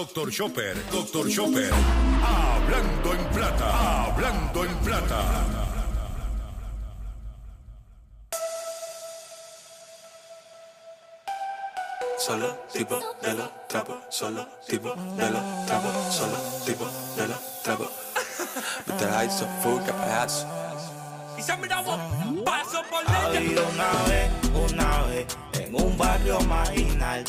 Doctor Chopper, Doctor Chopper. Hablando en plata, hablando en plata. Solo tipo de los trapos, solo tipo de los trapos, solo tipo de los trapos. Mete la hizo full que payaso. Y se miraba paso por Había dentro. una vez, una vez, en un barrio marginal,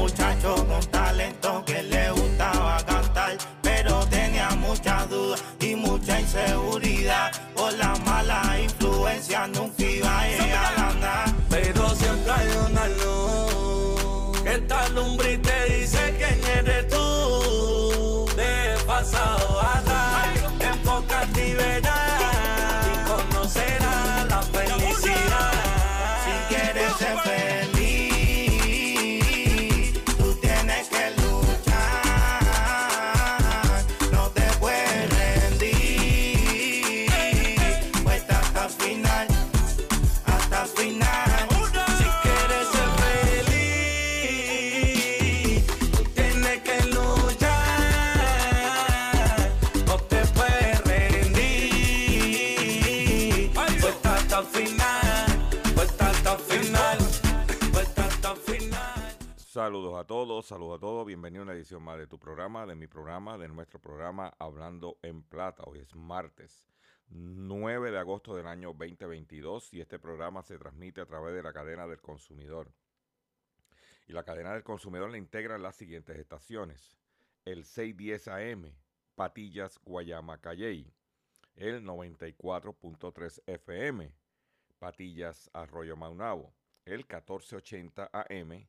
muchacho con talento que le gustaba cantar, pero tenía muchas dudas y mucha inseguridad. Por la mala influencia nunca iba a llegar a nada. Pero siempre hay una luz. Que esta lumbre te dice quién eres tú. De pasado Saludos a todos, saludos a todos, bienvenido a una edición más de tu programa, de mi programa, de nuestro programa Hablando en Plata. Hoy es martes 9 de agosto del año 2022 y este programa se transmite a través de la cadena del consumidor. Y la cadena del consumidor le integra las siguientes estaciones. El 610 AM, Patillas, Guayama, Calley. El 94.3 FM, Patillas, Arroyo Maunabo. El 1480 AM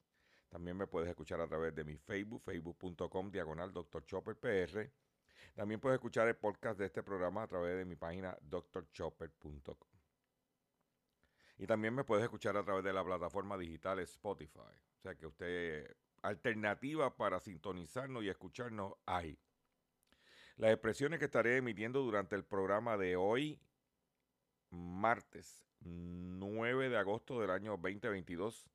También me puedes escuchar a través de mi Facebook, facebook.com, diagonal Dr. Chopper. También puedes escuchar el podcast de este programa a través de mi página drchopper.com. Y también me puedes escuchar a través de la plataforma digital Spotify. O sea que usted, alternativa para sintonizarnos y escucharnos hay. Las expresiones que estaré emitiendo durante el programa de hoy, martes 9 de agosto del año 2022,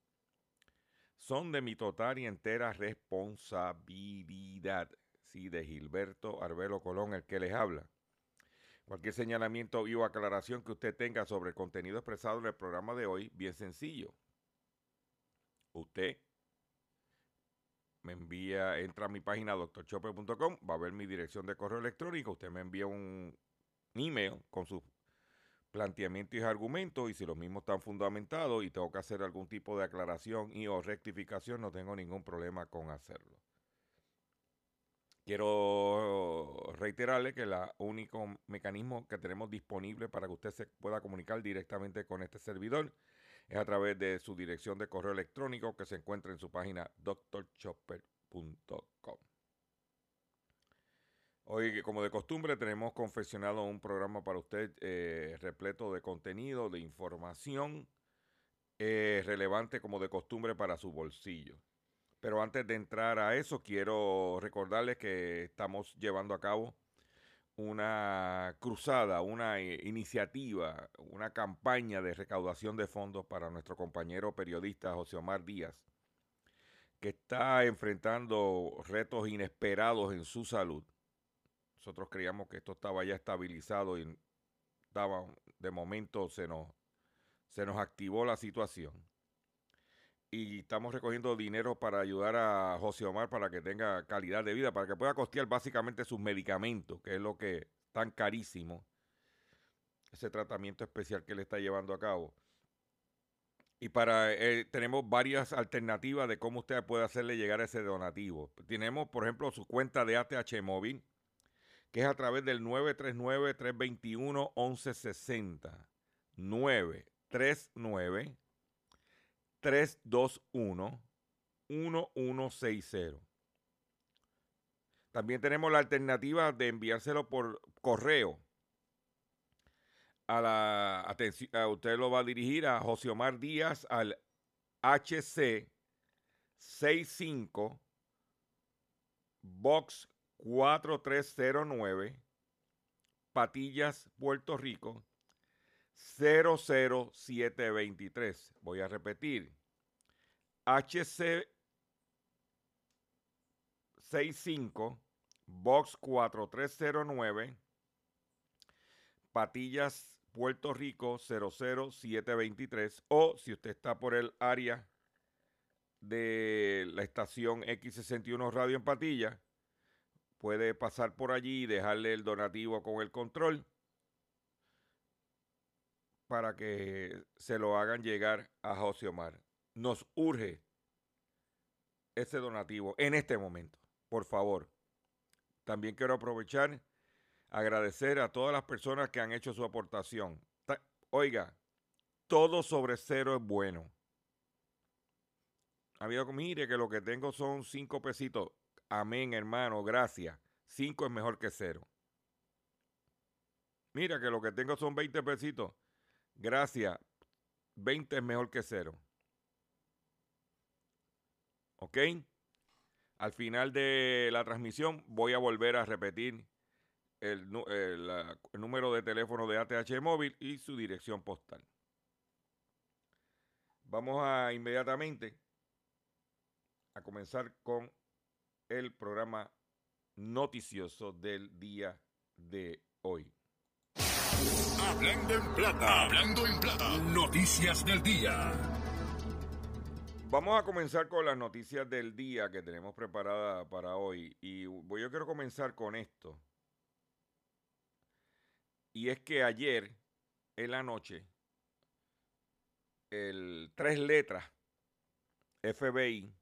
son de mi total y entera responsabilidad. Sí, de Gilberto Arbelo Colón, el que les habla. Cualquier señalamiento o aclaración que usted tenga sobre el contenido expresado en el programa de hoy, bien sencillo. Usted me envía, entra a mi página doctorchopper.com, va a ver mi dirección de correo electrónico, usted me envía un email con sus planteamientos y argumentos y si los mismos están fundamentados y tengo que hacer algún tipo de aclaración y o rectificación, no tengo ningún problema con hacerlo. Quiero reiterarle que el único mecanismo que tenemos disponible para que usted se pueda comunicar directamente con este servidor es a través de su dirección de correo electrónico que se encuentra en su página drchopper.com. Hoy, como de costumbre, tenemos confeccionado un programa para usted eh, repleto de contenido, de información eh, relevante como de costumbre para su bolsillo. Pero antes de entrar a eso, quiero recordarles que estamos llevando a cabo una cruzada, una eh, iniciativa, una campaña de recaudación de fondos para nuestro compañero periodista José Omar Díaz, que está enfrentando retos inesperados en su salud. Nosotros creíamos que esto estaba ya estabilizado y estaba, de momento se nos, se nos activó la situación. Y estamos recogiendo dinero para ayudar a José Omar para que tenga calidad de vida, para que pueda costear básicamente sus medicamentos, que es lo que tan carísimo. ese tratamiento especial que le está llevando a cabo. Y para eh, tenemos varias alternativas de cómo usted puede hacerle llegar ese donativo. Tenemos, por ejemplo, su cuenta de ATH móvil, que es a través del 939-321-1160. 939-321-1160. También tenemos la alternativa de enviárselo por correo a la atención, usted lo va a dirigir a José Omar Díaz al HC 65 Box 4309 Patillas, Puerto Rico 00723. Voy a repetir. HC 65 Box 4309 Patillas, Puerto Rico 00723 o si usted está por el área de la estación X61 Radio en Patilla, puede pasar por allí y dejarle el donativo con el control para que se lo hagan llegar a José Omar. Nos urge ese donativo en este momento, por favor. También quiero aprovechar agradecer a todas las personas que han hecho su aportación. Oiga, todo sobre cero es bueno. Mire que lo que tengo son cinco pesitos. Amén, hermano, gracias. Cinco es mejor que cero. Mira que lo que tengo son 20 pesitos. Gracias. 20 es mejor que cero. ¿Ok? Al final de la transmisión voy a volver a repetir el, número de teléfono de ATH móvil y su dirección postal. Vamos a inmediatamente a comenzar con el programa noticioso del día de hoy. Hablando en plata, hablando en plata, noticias del día. Vamos a comenzar con las noticias del día que tenemos preparadas para hoy. Y yo quiero comenzar con esto. Y es que ayer, en la noche, el tres letras FBI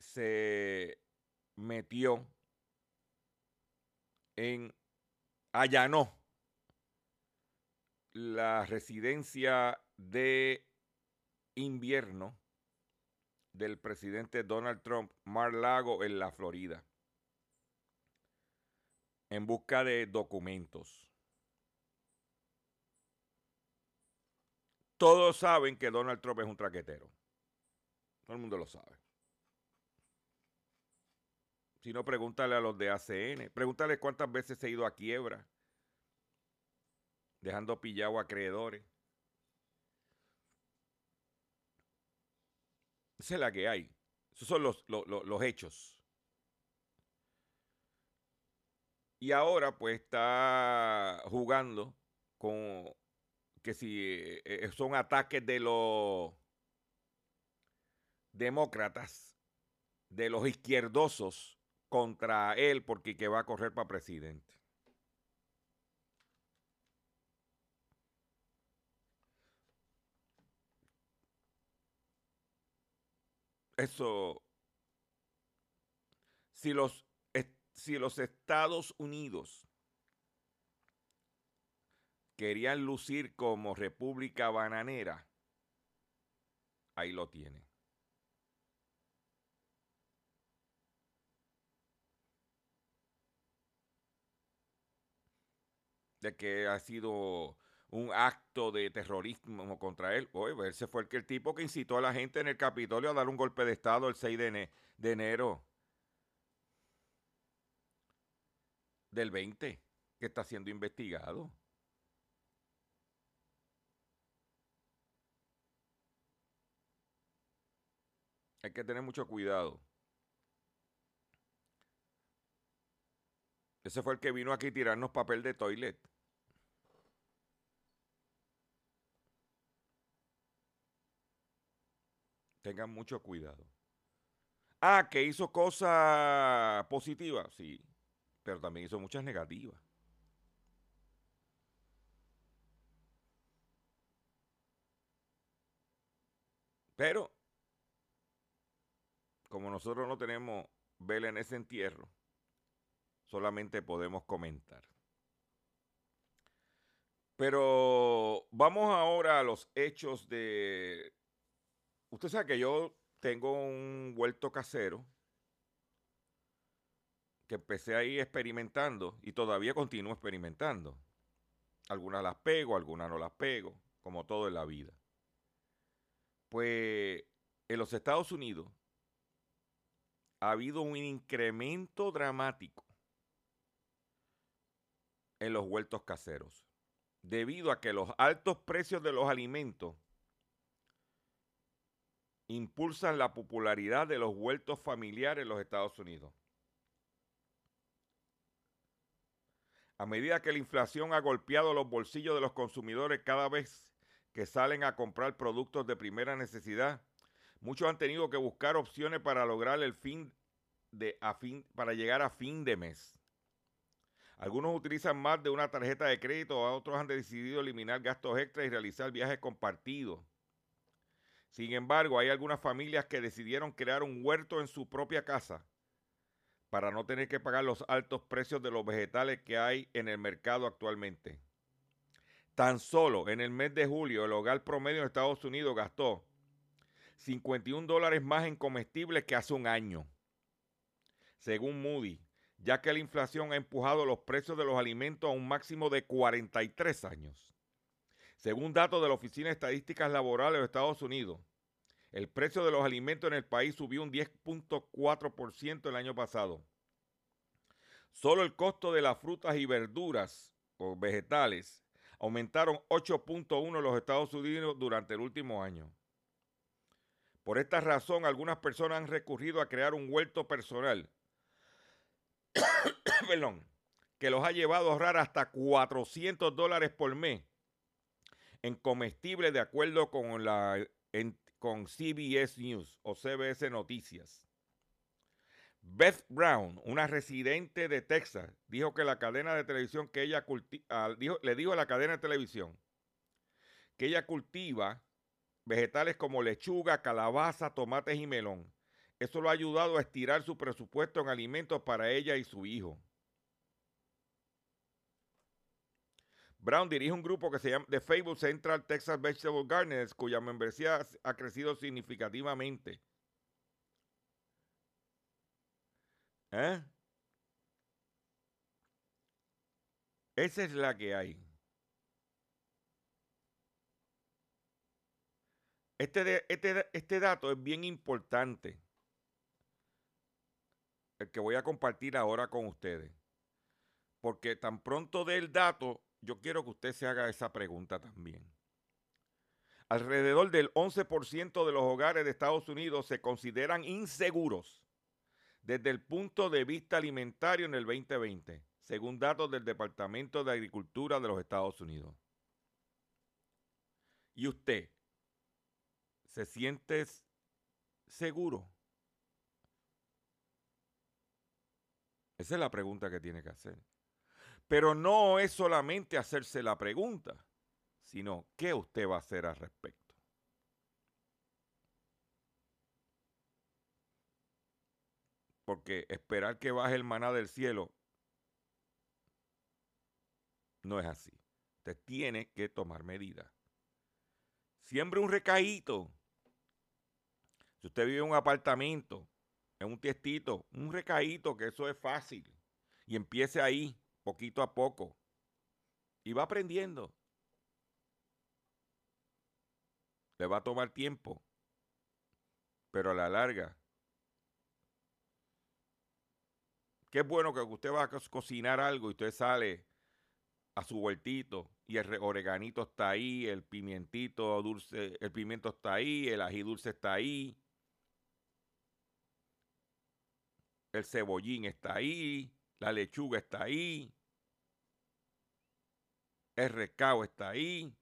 se metió en allanó la residencia de invierno del presidente Donald Trump, Mar Lago, en la Florida en busca de documentos. Todos saben que Donald Trump es un traquetero. Todo el mundo lo sabe. Si no, pregúntale a los de ACN. Pregúntale cuántas veces se ha ido a quiebra. Dejando pillado a acreedores. Esa es la que hay. Esos son los, los, los hechos. Y ahora pues está jugando con que si eh, eh, son ataques de los demócratas, de los izquierdosos contra él porque que va a correr para presidente. Eso, si los si los Estados Unidos querían lucir como república bananera, ahí lo tienen. De que ha sido un acto de terrorismo contra él. Oye, pues, ese fue el, que el tipo que incitó a la gente en el Capitolio a dar un golpe de Estado el 6 de, de enero. del 20 que está siendo investigado. Hay que tener mucho cuidado. Ese fue el que vino aquí a tirarnos papel de toilet. Tengan mucho cuidado. Ah, que hizo cosas positivas, sí, pero también hizo muchas negativas. Pero, como nosotros no tenemos vela en ese entierro, solamente podemos comentar. Pero vamos ahora a los hechos de Usted sabe que yo tengo un huerto casero que empecé ahí experimentando y todavía continúo experimentando. Algunas las pego, algunas no las pego, como todo en la vida. Pues en los Estados Unidos ha habido un incremento dramático en los huertos caseros, debido a que los altos precios de los alimentos impulsan la popularidad de los huertos familiares en los Estados Unidos. A medida que la inflación ha golpeado los bolsillos de los consumidores cada vez que salen a comprar productos de primera necesidad, muchos han tenido que buscar opciones para lograr el fin de a fin para llegar a fin de mes. Algunos utilizan más de una tarjeta de crédito, otros han decidido eliminar gastos extras y realizar viajes compartidos. Sin embargo, hay algunas familias que decidieron crear un huerto en su propia casa para no tener que pagar los altos precios de los vegetales que hay en el mercado actualmente. Tan solo en el mes de julio, el hogar promedio en Estados Unidos gastó 51 dólares más en comestibles que hace un año, según Moody ya que la inflación ha empujado los precios de los alimentos a un máximo de 43 años. Según datos de la Oficina de Estadísticas Laborales de Estados Unidos, el precio de los alimentos en el país subió un 10.4% el año pasado. Solo el costo de las frutas y verduras o vegetales aumentaron 8.1 en los Estados Unidos durante el último año. Por esta razón, algunas personas han recurrido a crear un huerto personal que los ha llevado a ahorrar hasta 400 dólares por mes en comestibles de acuerdo con, la, con CBS News o CBS Noticias. Beth Brown, una residente de Texas, dijo que la cadena de televisión que ella cultiva, le dijo a la cadena de televisión que ella cultiva vegetales como lechuga, calabaza, tomates y melón eso lo ha ayudado a estirar su presupuesto en alimentos para ella y su hijo. Brown dirige un grupo que se llama The Fable Central Texas Vegetable Gardeners, cuya membresía ha crecido significativamente. ¿Eh? Esa es la que hay. Este, este, este dato es bien importante el que voy a compartir ahora con ustedes. Porque tan pronto del dato, yo quiero que usted se haga esa pregunta también. Alrededor del 11% de los hogares de Estados Unidos se consideran inseguros desde el punto de vista alimentario en el 2020, según datos del Departamento de Agricultura de los Estados Unidos. ¿Y usted se siente seguro? Esa es la pregunta que tiene que hacer. Pero no es solamente hacerse la pregunta, sino qué usted va a hacer al respecto. Porque esperar que baje el maná del cielo no es así. Usted tiene que tomar medidas. Siempre un recaíto. Si usted vive en un apartamento en un tiestito, un recaíto, que eso es fácil. Y empiece ahí, poquito a poco. Y va aprendiendo. Le va a tomar tiempo. Pero a la larga. Qué bueno que usted va a cocinar algo y usted sale a su huertito y el oreganito está ahí, el pimientito dulce, el pimiento está ahí, el ají dulce está ahí, El cebollín está ahí, la lechuga está ahí, el recao está ahí.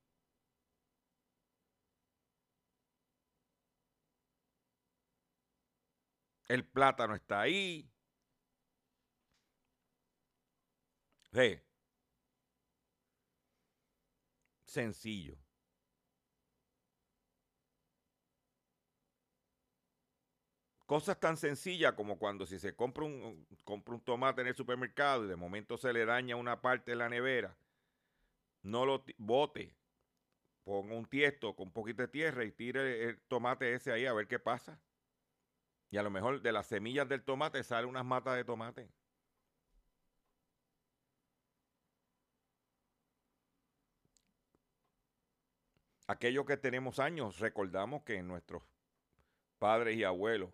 El plátano está ahí. Ve. Sencillo. Cosas tan sencillas como cuando si se compra un, compra un tomate en el supermercado y de momento se le daña una parte de la nevera, no lo bote, ponga un tiesto con un poquito de tierra y tire el tomate ese ahí a ver qué pasa. Y a lo mejor de las semillas del tomate sale unas matas de tomate. Aquellos que tenemos años, recordamos que nuestros padres y abuelos,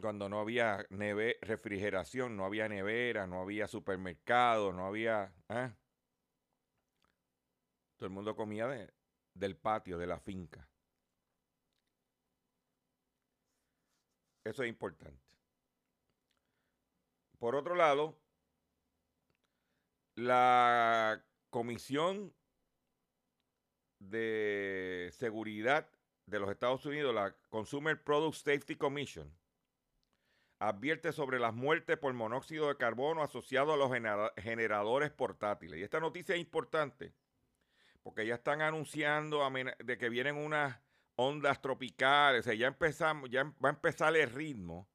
cuando no había refrigeración, no había nevera, no había supermercado, no había... ¿eh? Todo el mundo comía del patio, de la finca. Eso es importante. Por otro lado, la Comisión de Seguridad de los Estados Unidos, la Consumer Product Safety Commission, advierte sobre las muertes por monóxido de carbono asociado a los generadores portátiles. Y esta noticia es importante porque ya están anunciando de que vienen unas ondas tropicales, o ya empezamos, ya va a empezar el ritmo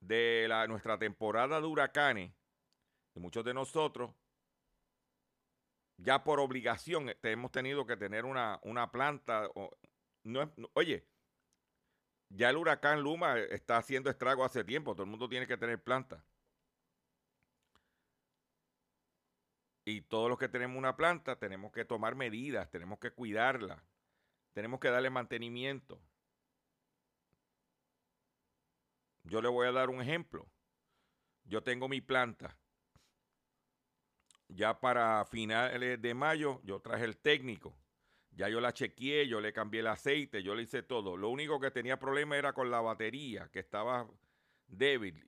de la, nuestra temporada de huracanes, y muchos de nosotros, ya por obligación, eh, hemos tenido que tener una, planta. no, oye, ya el huracán Luma está haciendo estrago hace tiempo, todo el mundo tiene que tener planta. Y todos los que tenemos una planta tenemos que tomar medidas, tenemos que cuidarla, tenemos que darle mantenimiento. Yo le voy a dar un ejemplo. Yo tengo mi planta. Ya para finales de mayo yo traje el técnico. Ya yo la chequeé, yo le cambié el aceite, yo le hice todo. Lo único que tenía problema era con la batería, que estaba débil.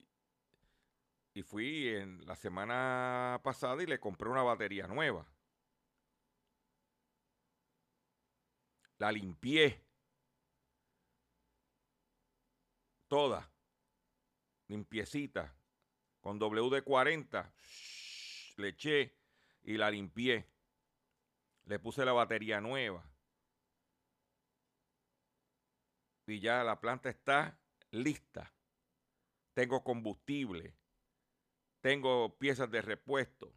Y fui en la semana pasada y le compré una batería nueva. La limpié. Toda. Limpiecita. Con WD-40. Le eché y la limpié. Le puse la batería nueva. Y ya la planta está lista. Tengo combustible tengo piezas de repuesto.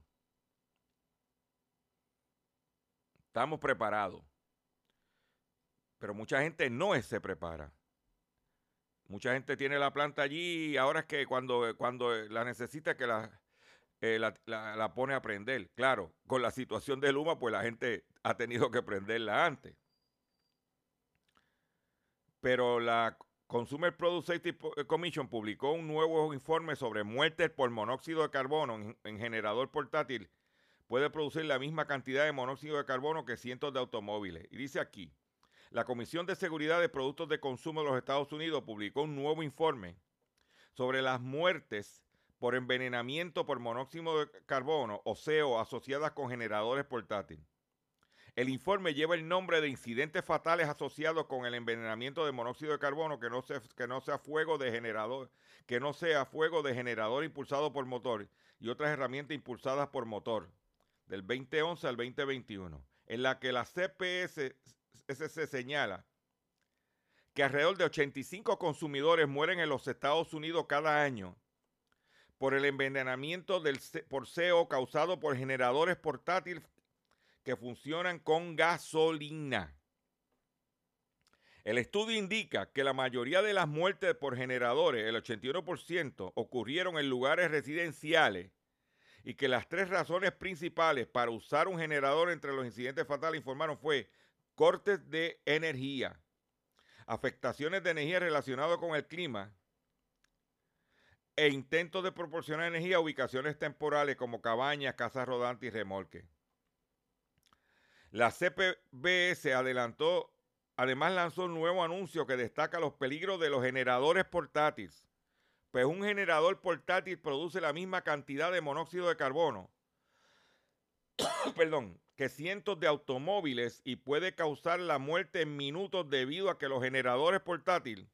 Estamos preparados. Pero mucha gente no se prepara. Mucha gente tiene la planta allí y ahora es que cuando, cuando la necesita que la, eh, la, pone a prender. Claro, con la situación de Luma, pues la gente ha tenido que prenderla antes. Pero la Consumer Product Safety eh, Commission publicó un nuevo informe sobre muertes por monóxido de carbono en, generador portátil. Puede producir la misma cantidad de monóxido de carbono que cientos de automóviles. Y dice aquí, la Comisión de Seguridad de Productos de Consumo de los Estados Unidos publicó un nuevo informe sobre las muertes por envenenamiento por monóxido de carbono o CO asociadas con generadores portátiles. El informe lleva el nombre de incidentes fatales asociados con el envenenamiento de monóxido de carbono que no, sea, fuego de generador, que no sea fuego de generador impulsado por motor y otras herramientas impulsadas por motor del 2011 al 2021, en la que la CPS se señala que alrededor de 85 consumidores mueren en los Estados Unidos cada año por el envenenamiento del, por CO causado por generadores portátiles que funcionan con gasolina. El estudio indica que la mayoría de las muertes por generadores, el 81%, ocurrieron en lugares residenciales y que las tres razones principales para usar un generador entre los incidentes fatales informaron fue cortes de energía, afectaciones de energía relacionadas con el clima e intentos de proporcionar energía a ubicaciones temporales como cabañas, casas rodantes y remolques. La CPBS adelantó, además lanzó un nuevo anuncio que destaca los peligros de los generadores portátiles. Pues un generador portátil produce la misma cantidad de monóxido de carbono, perdón, que cientos de automóviles y puede causar la muerte en minutos debido a que los generadores portátiles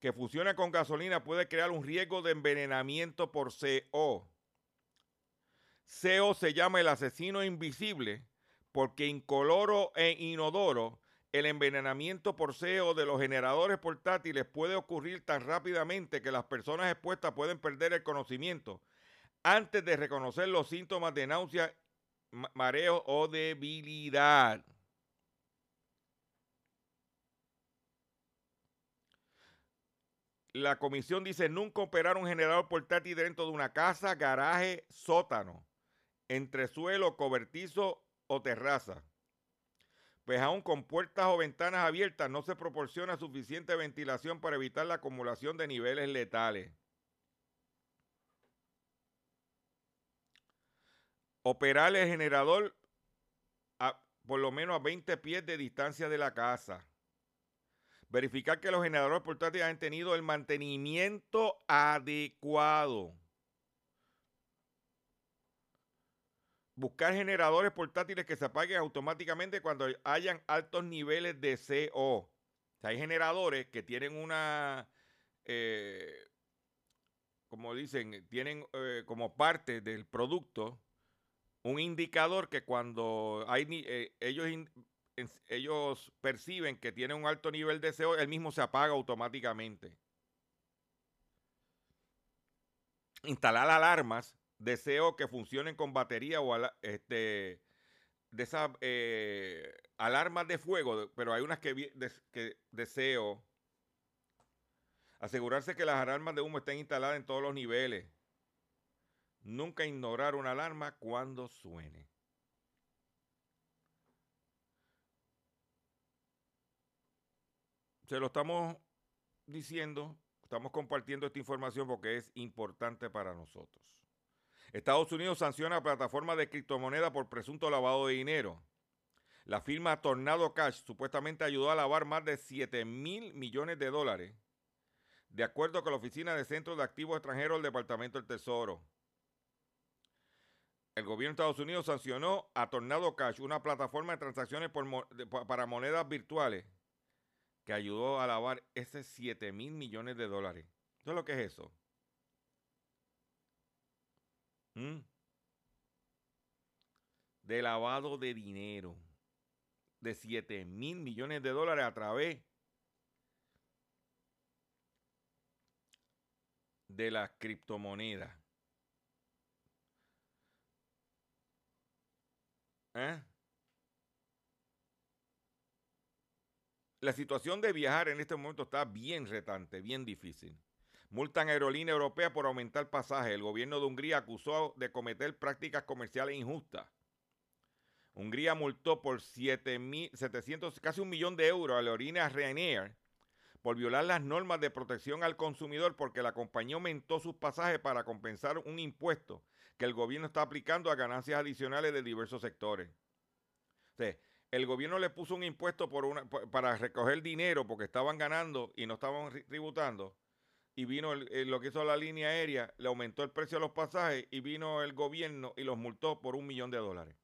que funcionan con gasolina puede crear un riesgo de envenenamiento por CO. CO se llama el asesino invisible porque incoloro e inodoro el envenenamiento por CO de los generadores portátiles puede ocurrir tan rápidamente que las personas expuestas pueden perder el conocimiento antes de reconocer los síntomas de náusea, mareo o debilidad. La comisión dice nunca operar un generador portátil dentro de una casa, garaje, sótano, entresuelo, cobertizo o terraza. Pues aún con puertas o ventanas abiertas no se proporciona suficiente ventilación para evitar la acumulación de niveles letales. Operar el generador a por lo menos a 20 pies de distancia de la casa. Verificar que los generadores portátiles han tenido el mantenimiento adecuado. Buscar generadores portátiles que se apaguen automáticamente cuando hayan altos niveles de CO. Hay generadores que tienen una, eh, como dicen, tienen eh, como parte del producto un indicador que cuando hay eh, ellos ellos perciben que tiene un alto nivel de CO, el mismo se apaga automáticamente. Instalar alarmas de CO que funcionen con batería o este, de esas eh, alarmas de fuego, pero hay unas que, de, que de CO. Asegurarse que las alarmas de humo estén instaladas en todos los niveles. Nunca ignorar una alarma cuando suene. Se lo estamos diciendo, estamos compartiendo esta información porque es importante para nosotros. Estados Unidos sanciona a plataforma de criptomoneda por presunto lavado de dinero. La firma Tornado Cash supuestamente ayudó a lavar más de 7 mil millones de dólares, de acuerdo con la Oficina de Centros de Activos Extranjeros del Departamento del Tesoro. El gobierno de Estados Unidos sancionó a Tornado Cash, una plataforma de transacciones para monedas virtuales, que ayudó a lavar ese 7 mil millones de dólares. ¿Eso es lo que es eso? ¿Mm? De lavado de dinero de 7 mil millones de dólares a través de las criptomonedas. ¿Eh? La situación de viajar en este momento está bien retante, bien difícil. Multan aerolínea europea por aumentar pasaje. El gobierno de Hungría acusó de cometer prácticas comerciales injustas. Hungría multó por 700, casi un millón de euros a la aerolínea Ryanair por violar las normas de protección al consumidor porque la compañía aumentó sus pasajes para compensar un impuesto que el gobierno está aplicando a ganancias adicionales de diversos sectores. El gobierno le puso un impuesto para recoger dinero porque estaban ganando y no estaban tributando. Y vino lo que hizo la línea aérea, le aumentó el precio de los pasajes y vino el gobierno y los multó por un millón de dólares.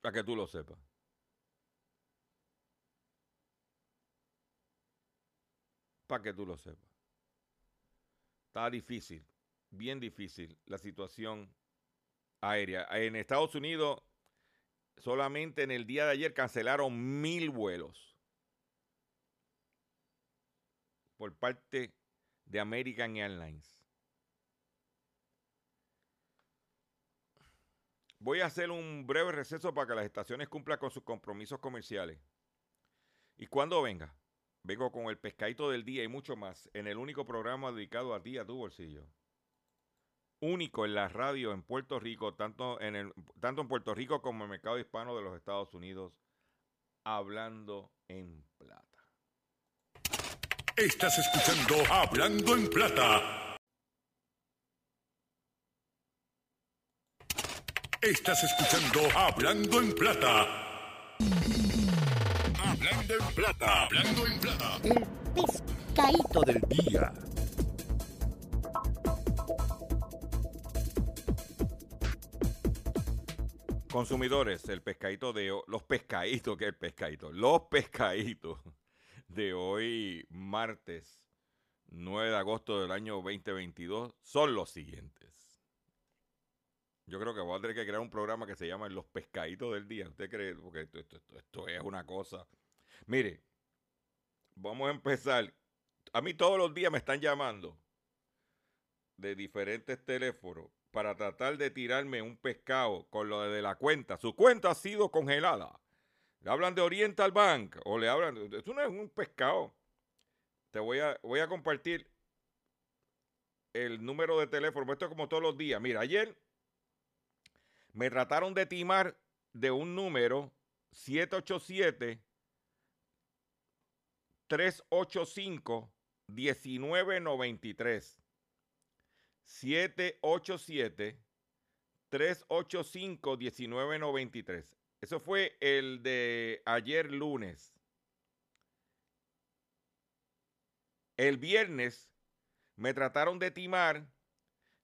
Para que tú lo sepas. Para que tú lo sepas. Está difícil bien difícil la situación aérea. En Estados Unidos, solamente en el día de ayer cancelaron mil vuelos por parte de American Airlines. Voy a hacer un breve receso para que las estaciones cumplan con sus compromisos comerciales. Y cuando venga, vengo con el pescadito del día y mucho más en el único programa dedicado a ti, a tu bolsillo único en la radio en Puerto Rico, tanto en, el, tanto en Puerto Rico como en el mercado hispano de los Estados Unidos, hablando en plata. Estás escuchando Hablando en Plata. Estás escuchando Hablando en Plata. Hablando en Plata. Hablando en Plata. El pescadito del día. Consumidores, el pescadito de los pescaditos, que el pescadito, los pescaditos de hoy, martes 9 de agosto del año 2022, son los siguientes. Yo creo que voy a tener que crear un programa que se llama Los Pescaditos del Día. ¿Usted cree? Porque esto- esto- esto es una cosa. Mire, vamos a empezar. A mí todos los días me están llamando de diferentes teléfonos para tratar de tirarme un pescado con lo de la cuenta. Su cuenta ha sido congelada. Le hablan de Oriental Bank o le hablan. Esto no es un pescado. Te voy a, voy a compartir el número de teléfono. Esto es como todos los días. Mira, ayer me trataron de timar de un número 787 385 1993. 787 385 1993. Eso fue el de ayer lunes. El viernes me trataron de timar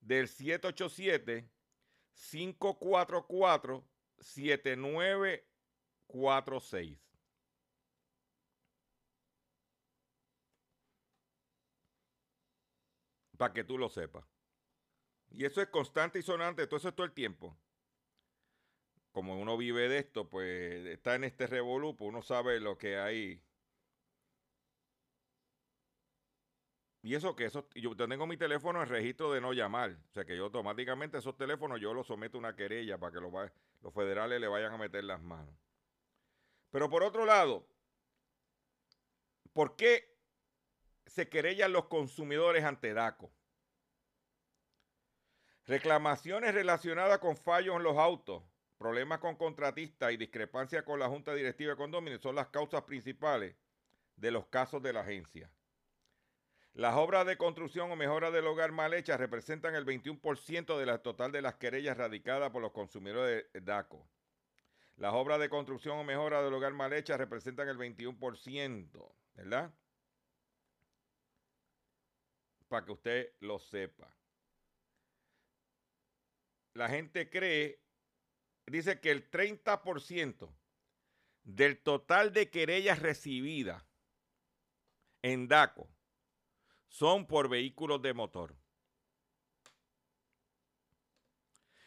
del 787 544 7946. Para que tú lo sepas. Y eso es constante y sonante, todo eso es todo el tiempo. Como uno vive de esto, pues está en este revolú, pues uno sabe lo que hay. Y eso que eso, yo tengo mi teléfono en registro de no llamar. O sea que yo automáticamente esos teléfonos yo los someto a una querella para que los, federales le vayan a meter las manos. Pero por otro lado, ¿por qué se querellan los consumidores ante DACO? Reclamaciones relacionadas con fallos en los autos, problemas con contratistas y discrepancias con la Junta Directiva de Condominios son las causas principales de los casos de la agencia. Las obras de construcción o mejora del hogar mal hechas representan el 21% de la total de las querellas radicadas por los consumidores de DACO. Las obras de construcción o mejora del hogar mal hechas representan el 21%, ¿verdad? Para que usted lo sepa. La gente cree, dice que el 30% del total de querellas recibidas en DACO son por vehículos de motor.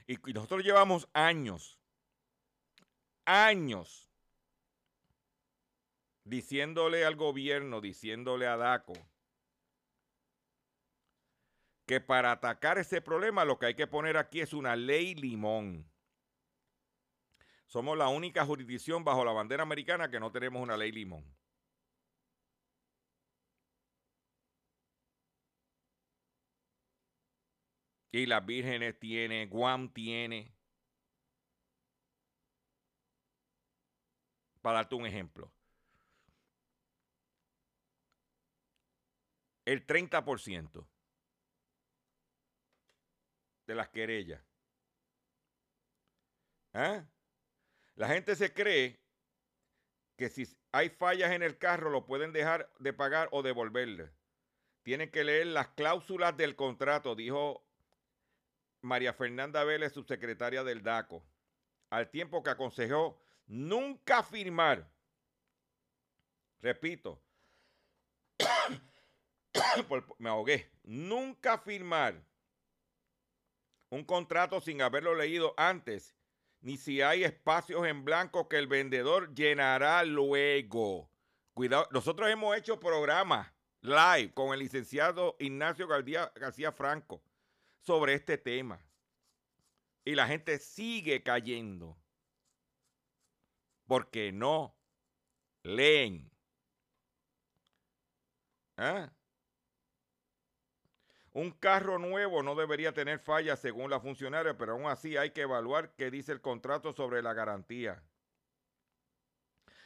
Y nosotros llevamos años, años, diciéndole al gobierno, diciéndole a DACO, que para atacar ese problema lo que hay que poner aquí es una ley limón. Somos la única jurisdicción bajo la bandera americana que no tenemos una ley limón. Y las vírgenes tiene, Guam tiene. Para darte un ejemplo. El 30% de las querellas. ¿Ah? La gente se cree que si hay fallas en el carro lo pueden dejar de pagar o devolverle. Tienen que leer las cláusulas del contrato, dijo María Fernanda Vélez, subsecretaria del DACO, al tiempo que aconsejó nunca firmar, repito, me ahogué, nunca firmar un contrato sin haberlo leído antes, ni si hay espacios en blanco que el vendedor llenará luego. Cuidado, nosotros hemos hecho programas live con el licenciado Ignacio García, Franco sobre este tema. Y la gente sigue cayendo. Porque no leen. ¿Ah? Un carro nuevo no debería tener fallas según la funcionaria, pero aún así hay que evaluar qué dice el contrato sobre la garantía.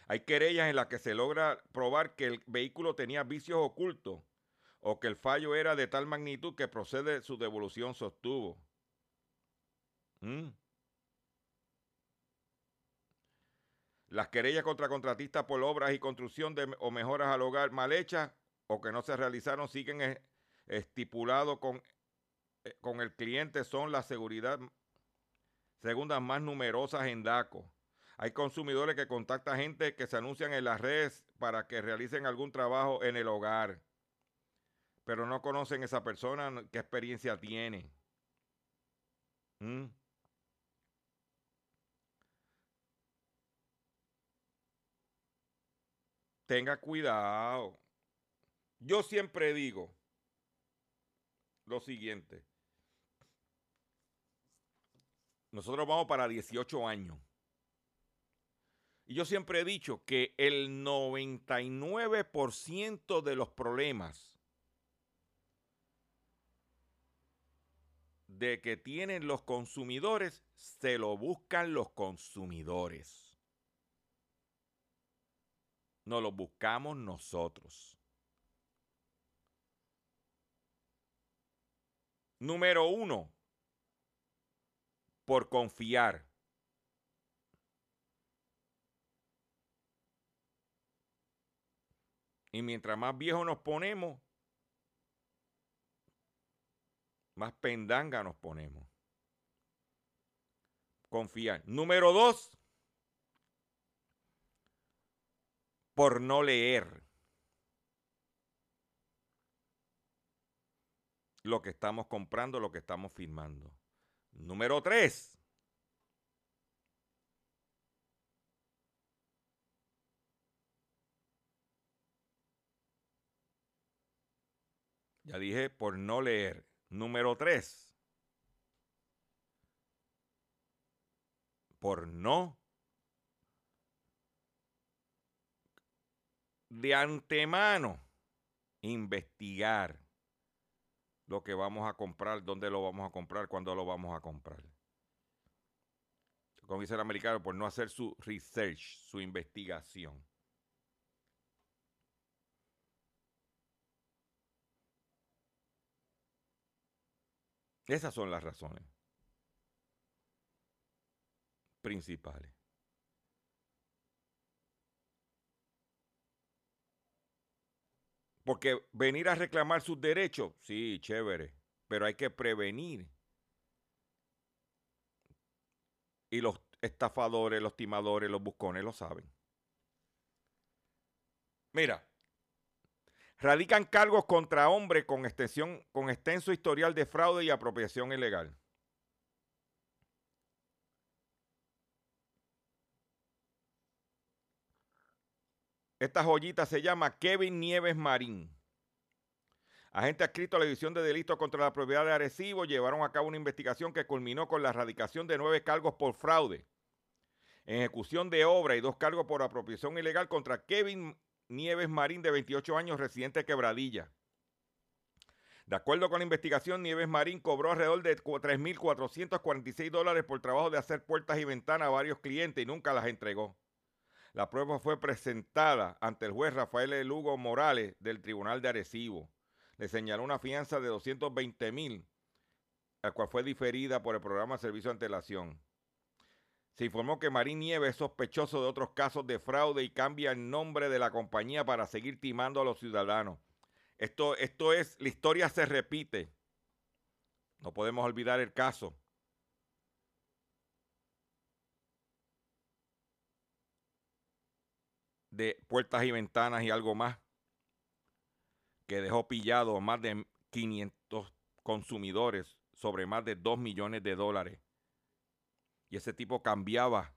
Hay querellas en las que se logra probar que el vehículo tenía vicios ocultos o que el fallo era de tal magnitud que procede su devolución, sostuvo. ¿Mm? Las querellas contra contratistas por obras y construcción de, o mejoras al hogar mal hechas o que no se realizaron siguen eh, estipulado con, eh, con el cliente son la seguridad segundas más numerosas en DACO. Hay consumidores que contactan gente que se anuncian en las redes para que realicen algún trabajo en el hogar, pero no conocen esa persona, qué experiencia tiene. ¿Mm? Tenga cuidado. Yo siempre digo, lo siguiente. Nosotros vamos para 18 años. Y yo siempre he dicho que el 99% de los problemas de que tienen los consumidores se lo buscan los consumidores. No lo buscamos nosotros. Número uno, por confiar. Y mientras más viejos nos ponemos, más pendanga nos ponemos. Confiar. Número dos, por no leer lo que estamos comprando, lo que estamos firmando. Número tres, Ya dije por no leer. Número tres. Por no de antemano investigar lo que vamos a comprar, dónde lo vamos a comprar, cuándo lo vamos a comprar. Como dice el americano, por no hacer su research, su investigación. Esas son las razones principales. Porque venir a reclamar sus derechos, sí, chévere, pero hay que prevenir. Y los estafadores, los timadores, los buscones lo saben. Mira, Radican cargos contra hombres con, extensión, con extenso historial de fraude y apropiación ilegal. Esta joyita se llama Kevin Nieves Marín. Agentes adscritos a la División de Delitos contra la Propiedad de Arecibo llevaron a cabo una investigación que culminó con la erradicación de nueve cargos por fraude, ejecución de obra y dos cargos por apropiación ilegal contra Kevin Nieves Marín, de 28 años, residente de Quebradilla. De acuerdo con la investigación, Nieves Marín cobró alrededor de 3.446 dólares por trabajo de hacer puertas y ventanas a varios clientes y nunca las entregó. La prueba fue presentada ante el juez Rafael Lugo Morales del Tribunal de Arecibo. Le señaló una fianza de 220 mil, la cual fue diferida por el programa servicio de antelación. Se informó que Marín Nieves es sospechoso de otros casos de fraude y cambia el nombre de la compañía para seguir timando a los ciudadanos. Esto, esto es, la historia se repite. No podemos olvidar el caso. De puertas y ventanas y algo más, que dejó pillado a más de 500 consumidores sobre más de 2 millones de dólares y ese tipo cambiaba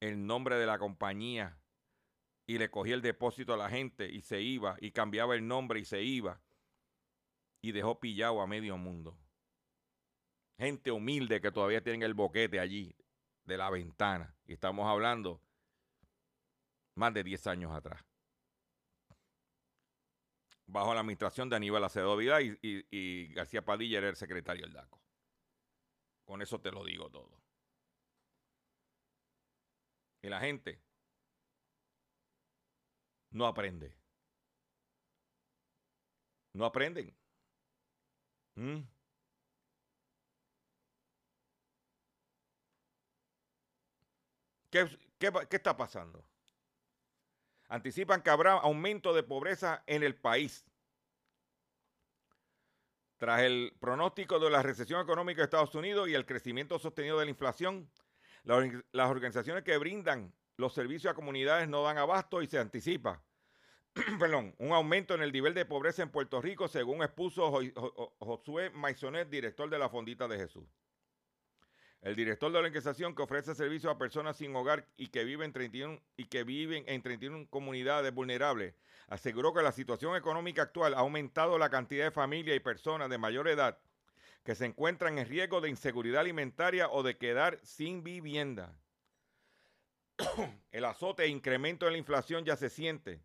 el nombre de la compañía y le cogía el depósito a la gente y se iba y cambiaba el nombre y se iba y dejó pillado a medio mundo. Gente humilde que todavía tienen el boquete allí de la ventana. Y estamos hablando más de 10 años atrás. Bajo la administración de Aníbal Acevedo Vidal y, y García Padilla era el secretario del DACO. Con eso te lo digo todo. Y la gente no aprende. No aprenden. ¿Mm? ¿Qué, qué, qué está pasando? Anticipan que habrá aumento de pobreza en el país. Tras el pronóstico de la recesión económica de Estados Unidos y el crecimiento sostenido de la inflación, las organizaciones que brindan los servicios a comunidades no dan abasto y se anticipa un aumento en el nivel de pobreza en Puerto Rico, según expuso Josué Maisonet, director de la Fondita de Jesús. El director de la organización que ofrece servicios a personas sin hogar y que viven, 31, y en 31 comunidades vulnerables aseguró que la situación económica actual ha aumentado la cantidad de familias y personas de mayor edad que se encuentran en riesgo de inseguridad alimentaria o de quedar sin vivienda. El azote e incremento de la inflación ya se siente.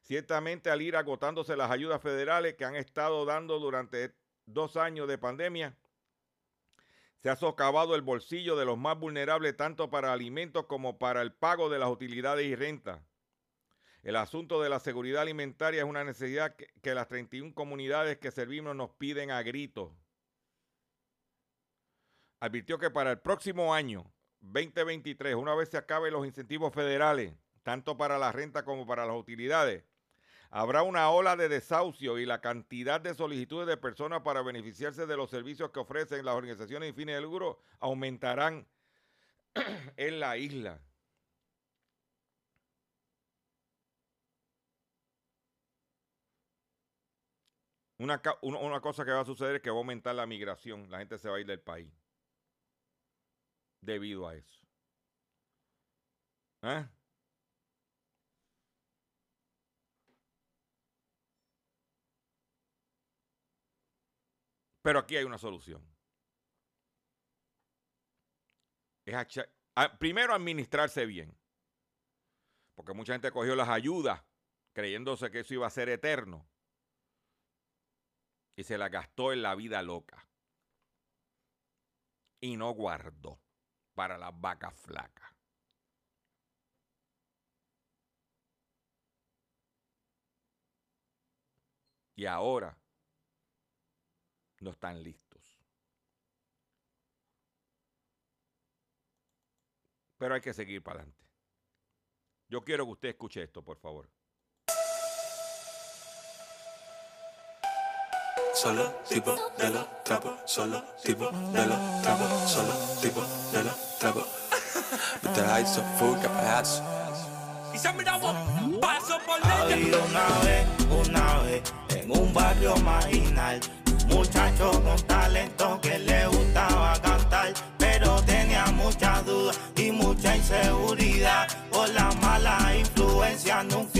Ciertamente al ir agotándose las ayudas federales que han estado dando durante dos años de pandemia, se ha socavado el bolsillo de los más vulnerables tanto para alimentos como para el pago de las utilidades y renta. El asunto de la seguridad alimentaria es una necesidad que, que las 31 comunidades que servimos nos piden a gritos. Advirtió que para el próximo año, 2023, una vez se acaben los incentivos federales, tanto para la renta como para las utilidades, Habrá una ola de desahucio y la cantidad de solicitudes de personas para beneficiarse de los servicios que ofrecen las organizaciones sin fines de lucro aumentarán en la isla. Una, una, cosa que va a suceder es que va a aumentar la migración. La gente se va a ir del país. Debido a eso. ¿Eh? Pero aquí hay una solución. Es primero administrarse bien. Porque mucha gente cogió las ayudas creyéndose que eso iba a ser eterno. Y se las gastó en la vida loca. Y no guardó para las vacas flacas. Y ahora no están listos. Pero hay que seguir para adelante. Yo quiero que usted escuche esto, por favor. Solo tipo de los trapos, solo tipo de los trapos, solo tipo de los trapos. Viste la hizo full capaz. Y se miraba paso por Había una vez, una vez, en un barrio marginal muchacho con talento que le gustaba cantar, pero tenía muchas dudas y mucha inseguridad. Por la mala influencia nunca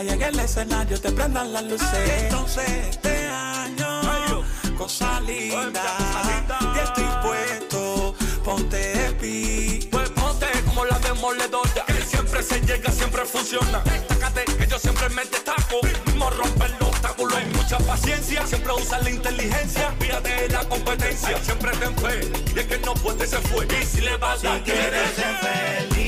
a la meta y en el escenario te prendan las luces. Entonces este año, cosa linda, y estoy puesto, ponte de pi. Pues ponte como la demoledora, que siempre se llega, siempre funciona. Destacate, que yo siempre me destaco, mismo romper los obstáculos. Hay mucha paciencia, siempre usa la inteligencia, fíjate de la competencia, siempre ten fe, y es que no puede se fue. Y si le vas a si quieres ser feliz.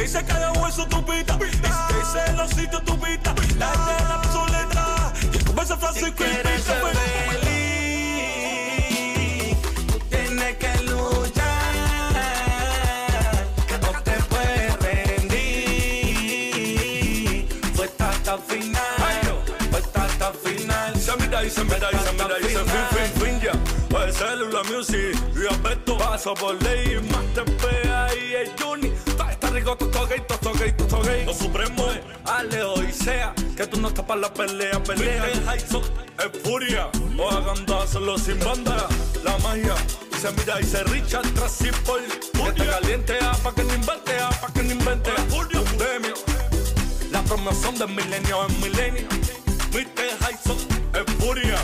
Te dice de hueso tu pita, y si te dice los sitios tu pita, la gente de la soleta, y como ese Francisco y ser feliz, tú tienes que luchar. No te puedes rendir. Fue hasta el final. Fue hasta el final. Se mira y se mira y se mira y se fin, fin, fin, ya. Pues Cellular Music y Alberto paso por ley. Más te pega y el Juni. Rico, gay, todo gay, todo gay. Los supremos, Aleo y sea. Que tú no estás para la pelea, pelea. El Jason es furia. O hagan hacerlo sin banda. La magia. Y se mira y se richa tras y por. Que te caliente, ah, pa' que no invente, ah, pa' que no invente. Demi. La promoción del milenio en milenio. Mr. Jason es furia.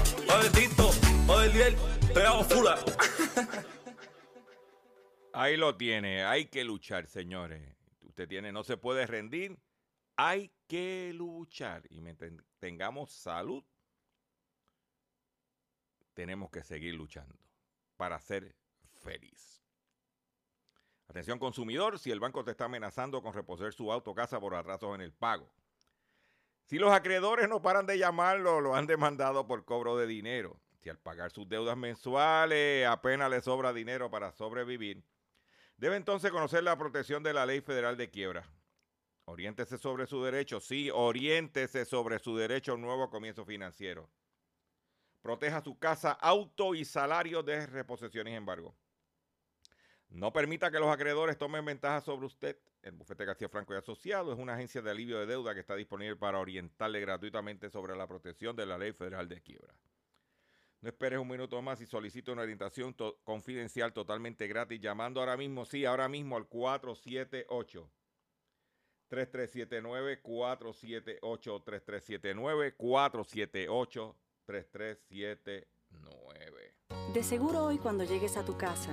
Odeliel, te hago fula. Ahí lo tiene, hay que luchar, señores. Usted tiene, no se puede rendir, hay que luchar. Y mientras tengamos salud, tenemos que seguir luchando para ser feliz. Atención consumidor, si el banco te está amenazando con reposer su auto casa por atrasos en el pago. Si los acreedores no paran de llamarlo, lo han demandado por cobro de dinero. Si al pagar sus deudas mensuales apenas le sobra dinero para sobrevivir, debe entonces conocer la protección de la ley federal de quiebra. Oriéntese sobre su derecho, sí, oriéntese sobre su derecho a un nuevo comienzo financiero. Proteja su casa, auto y salario de reposición y embargo. No permita que los acreedores tomen ventaja sobre usted. El bufete García Franco y Asociado es una agencia de alivio de deuda que está disponible para orientarle gratuitamente sobre la protección de la ley federal de quiebra. No esperes un minuto más y solicita una orientación confidencial totalmente gratis llamando ahora mismo, sí, ahora mismo al 478 3379 478 3379 478 3379. De seguro hoy cuando llegues a tu casa,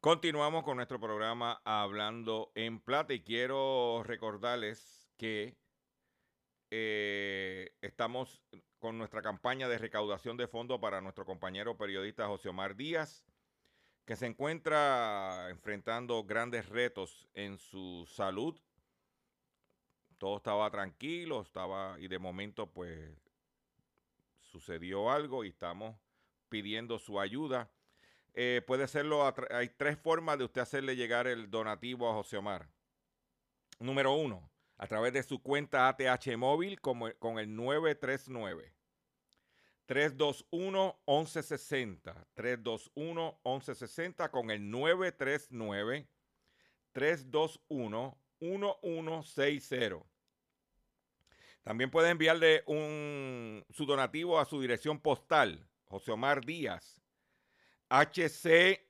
Continuamos con nuestro programa Hablando en Plata y quiero recordarles que eh, estamos con nuestra campaña de recaudación de fondos para nuestro compañero periodista José Omar Díaz, que se encuentra enfrentando grandes retos en su salud. Todo estaba tranquilo, estaba y de momento pues sucedió algo y estamos pidiendo su ayuda. Eh, puede hacerlo, a hay tres formas de usted hacerle llegar el donativo a José Omar. Número uno, a través de su cuenta ATH móvil con el 939 321 1160 321 1160 con el 939 321 1160. También puede enviarle un, su donativo a su dirección postal, José Omar Díaz, HC,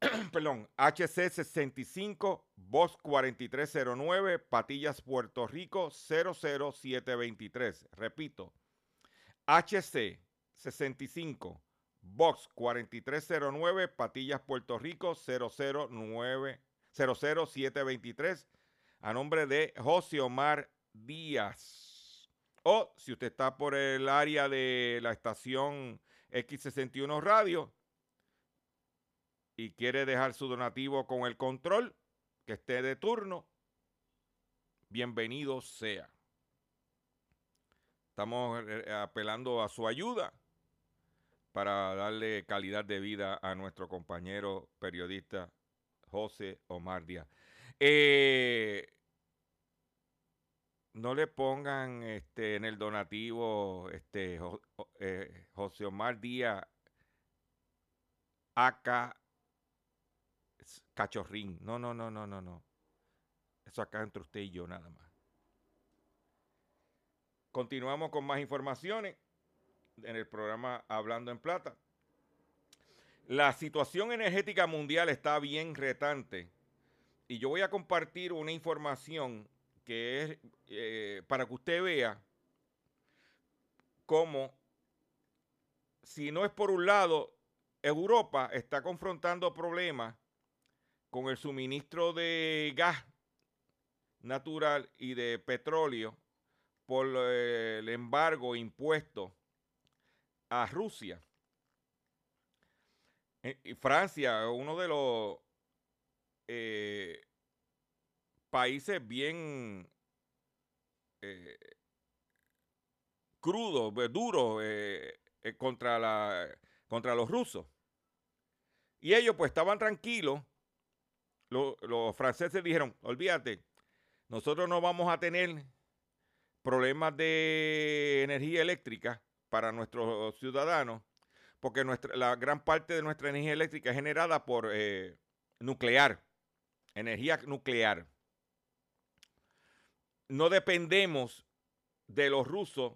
perdón, HC 65, Voz 4309, Patillas, Puerto Rico 00723. Repito, HC 65, Box 4309, Patillas, Puerto Rico 009, 00723, a nombre de José Omar Díaz. O si usted está por el área de la estación X61 Radio y quiere dejar su donativo con el control, que esté de turno, bienvenido sea. Estamos eh, apelando a su ayuda para darle calidad de vida a nuestro compañero periodista José Omar Díaz. Eh, no le pongan este, en el donativo este, Jo- Jo- eh, José Omar Díaz acá cachorrín. No, no, no, no, no, no. Eso acá entre usted y yo nada más. Continuamos con más informaciones en el programa Hablando en Plata. La situación energética mundial está bien retante y yo voy a compartir una información que es eh, para que usted vea cómo, si no es por un lado, Europa está confrontando problemas con el suministro de gas natural y de petróleo por eh, el embargo impuesto a Rusia. Eh, Francia, uno de los eh, países bien crudos, duros contra, la, contra los rusos. Y ellos pues estaban tranquilos. Lo- los franceses dijeron, olvídate, nosotros no vamos a tener problemas de energía eléctrica para nuestros ciudadanos, porque nuestra, la gran parte de nuestra energía eléctrica es generada por eh, nuclear, energía nuclear. No dependemos de los rusos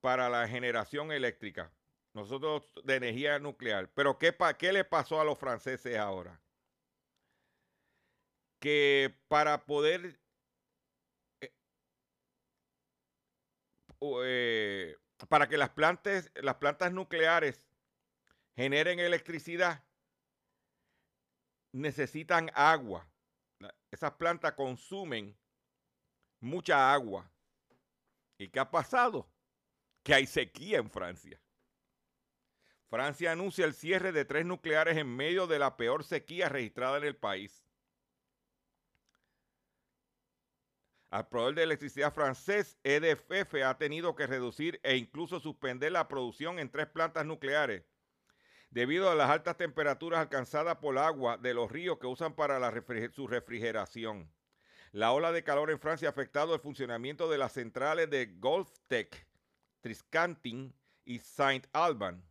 para la generación eléctrica. Nosotros de energía nuclear. Pero ¿qué, pa- qué le pasó a los franceses ahora? Que para poder eh, eh, para que las plantas, las plantas nucleares generen electricidad, necesitan agua. Esas plantas consumen mucha agua. ¿Y qué ha pasado? Que hay sequía en Francia. Francia anuncia el cierre de tres nucleares en medio de la peor sequía registrada en el país. Al proveedor de electricidad francés, EDF, ha tenido que reducir e incluso suspender la producción en tres plantas nucleares debido a las altas temperaturas alcanzadas por agua de los ríos que usan para la su refrigeración. La ola de calor en Francia ha afectado el funcionamiento de las centrales de Golftec, Triscantin y Saint-Alban.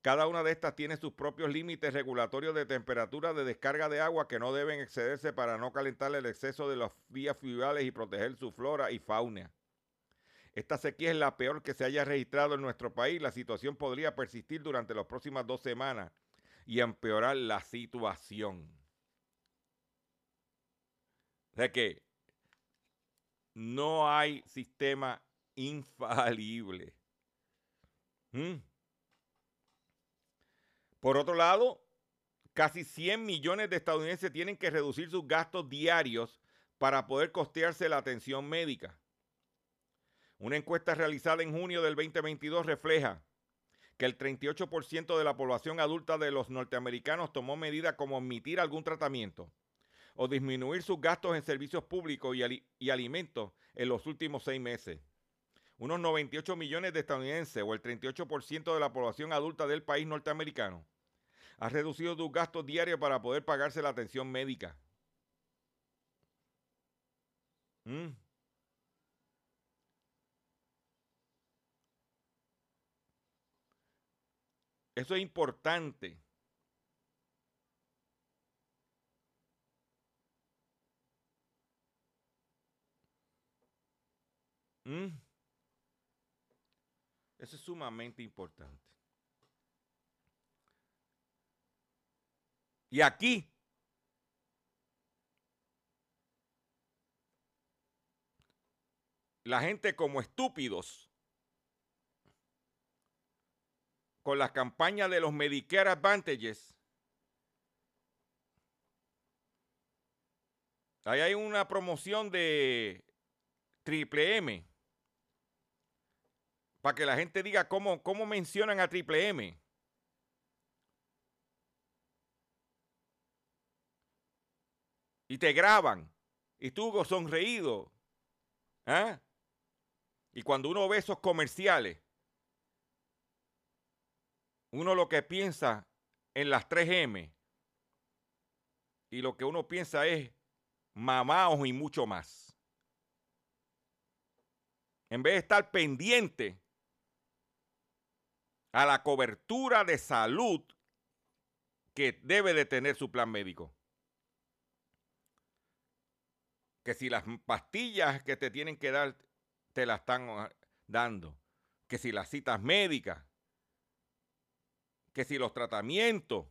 Cada una de estas tiene sus propios límites regulatorios de temperatura de descarga de agua que no deben excederse para no calentar el exceso de las vías fluviales y proteger su flora y fauna. Esta sequía es la peor que se haya registrado en nuestro país. La situación podría persistir durante las próximas dos semanas y empeorar la situación. O sea que no hay sistema infalible. ¿Mm? Por otro lado, casi 100 millones de estadounidenses tienen que reducir sus gastos diarios para poder costearse la atención médica. Una encuesta realizada en junio del 2022 refleja que el 38% de la población adulta de los norteamericanos tomó medidas como omitir algún tratamiento o disminuir sus gastos en servicios públicos y, y alimentos en los últimos seis meses. Unos 98 millones de estadounidenses o el 38% de la población adulta del país norteamericano ha reducido sus gastos diarios para poder pagarse la atención médica. Mm. Eso es importante. Mm. Eso es sumamente importante. Y aquí, la gente como estúpidos, con las campañas de los Medicare Advantages, ahí hay una promoción de Triple M para que la gente diga cómo, cómo mencionan a Triple M. Y te graban. Y tú sonreído. ¿Ah? Y cuando uno ve esos comerciales, uno lo que piensa en las 3M y lo que uno piensa es mamaos y mucho más. En vez de estar pendiente a la cobertura de salud que debe de tener su plan médico. Que si las pastillas que te tienen que dar te las están ah, dando. Que si las citas médicas. Que si los tratamientos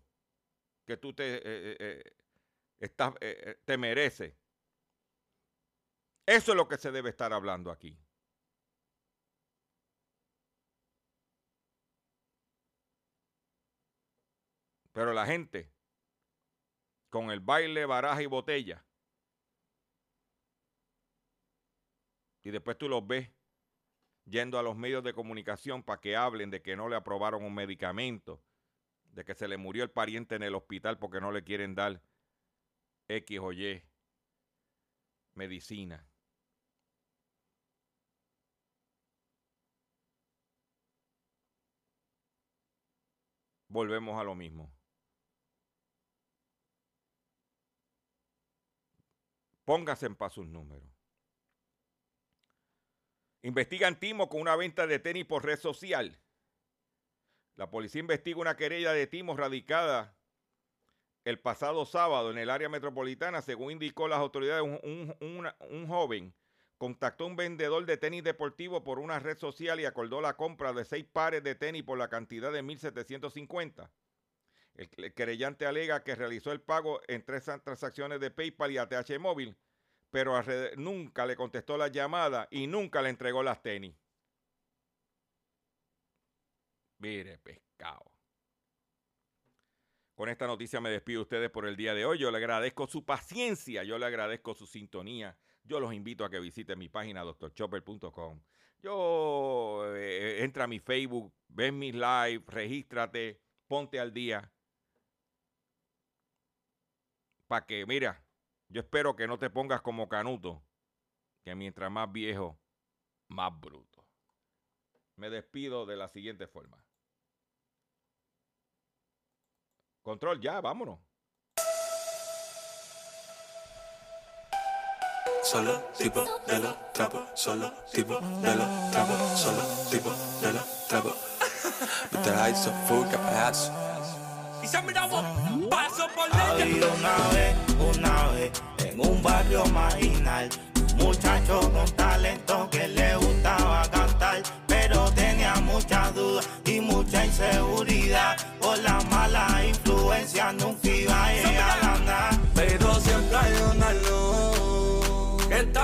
que tú te, eh, eh, eh, estás, eh, te mereces. Eso es lo que se debe estar hablando aquí. Pero la gente, con el baile, baraja y botella, y después tú los ves yendo a los medios de comunicación para que hablen de que no le aprobaron un medicamento, de que se le murió el pariente en el hospital porque no le quieren dar X o Y medicina. Volvemos a lo mismo. Póngase en paz sus números. Investigan Timo con una venta de tenis por red social. La policía investiga una querella de Timo radicada el pasado sábado en el área metropolitana. Según indicó las autoridades, un, joven contactó a un vendedor de tenis deportivo por una red social y acordó la compra de seis pares de tenis por la cantidad de 1.750. El querellante alega que realizó el pago en tres transacciones de PayPal y ATH móvil, pero nunca le contestó la llamada y nunca le entregó las tenis. Mire, pescado. Con esta noticia me despido de ustedes por el día de hoy. Yo le agradezco su paciencia, yo le agradezco su sintonía. Yo los invito a que visiten mi página doctorchopper.com. Yo eh, entra a mi Facebook, ven mis live, regístrate, ponte al día. Para que, mira, yo espero que no te pongas como Canuto, que mientras más viejo, más bruto. Me despido de la siguiente forma. Control, ya, vámonos. Solo tipo de los trapos, solo tipo de los trapos, solo tipo de los trapos. Viste la hizo full paso. Y se miraba paso por Había una vez, una vez, en un barrio marginal, un muchacho con talento que le gustaba cantar, pero tenía muchas dudas y mucha inseguridad. Por la mala influencia, nunca iba a llegar a nada. Pero siempre hay una luz que te